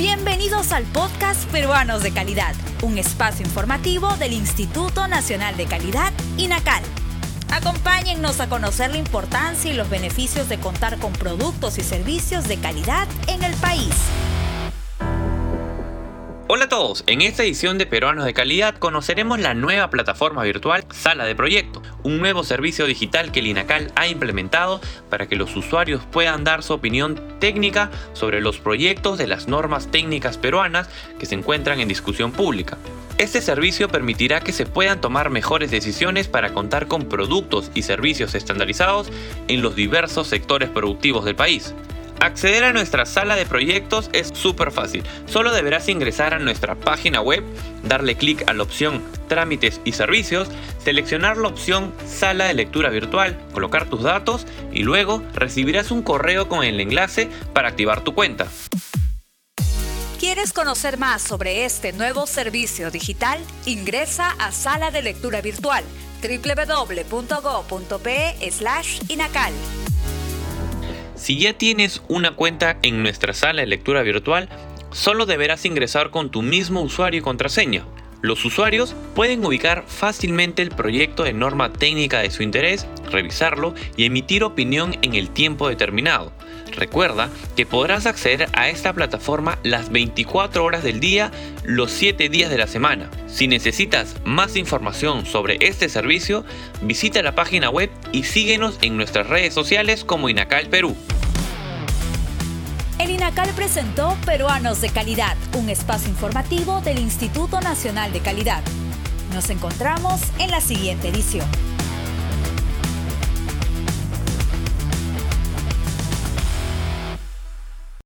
Bienvenidos al podcast Peruanos de Calidad, un espacio informativo del Instituto Nacional de Calidad, INACAL. Acompáñennos a conocer la importancia y los beneficios de contar con productos y servicios de calidad en el país. Hola a todos, en esta edición de Peruanos de Calidad conoceremos la nueva plataforma virtual Sala de Proyecto, un nuevo servicio digital que el INACAL ha implementado para que los usuarios puedan dar su opinión técnica sobre los proyectos de las normas técnicas peruanas que se encuentran en discusión pública. Este servicio permitirá que se puedan tomar mejores decisiones para contar con productos y servicios estandarizados en los diversos sectores productivos del país. Acceder a nuestra sala de proyectos es súper fácil. Solo deberás ingresar a nuestra página web, darle clic a la opción Trámites y Servicios, seleccionar la opción Sala de lectura virtual, colocar tus datos y luego recibirás un correo con el enlace para activar tu cuenta. ¿Quieres conocer más sobre este nuevo servicio digital? Ingresa a Sala de Lectura Virtual www.go.pe/inacal. Si ya tienes una cuenta en nuestra sala de lectura virtual, solo deberás ingresar con tu mismo usuario y contraseña. Los usuarios pueden ubicar fácilmente el proyecto de norma técnica de su interés, revisarlo y emitir opinión en el tiempo determinado. Recuerda que podrás acceder a esta plataforma las 24 horas del día, los 7 días de la semana. Si necesitas más información sobre este servicio, visita la página web y síguenos en nuestras redes sociales como Inacal Perú. El INACAL presentó Peruanos de Calidad, un espacio informativo del Instituto Nacional de Calidad. Nos encontramos en la siguiente edición.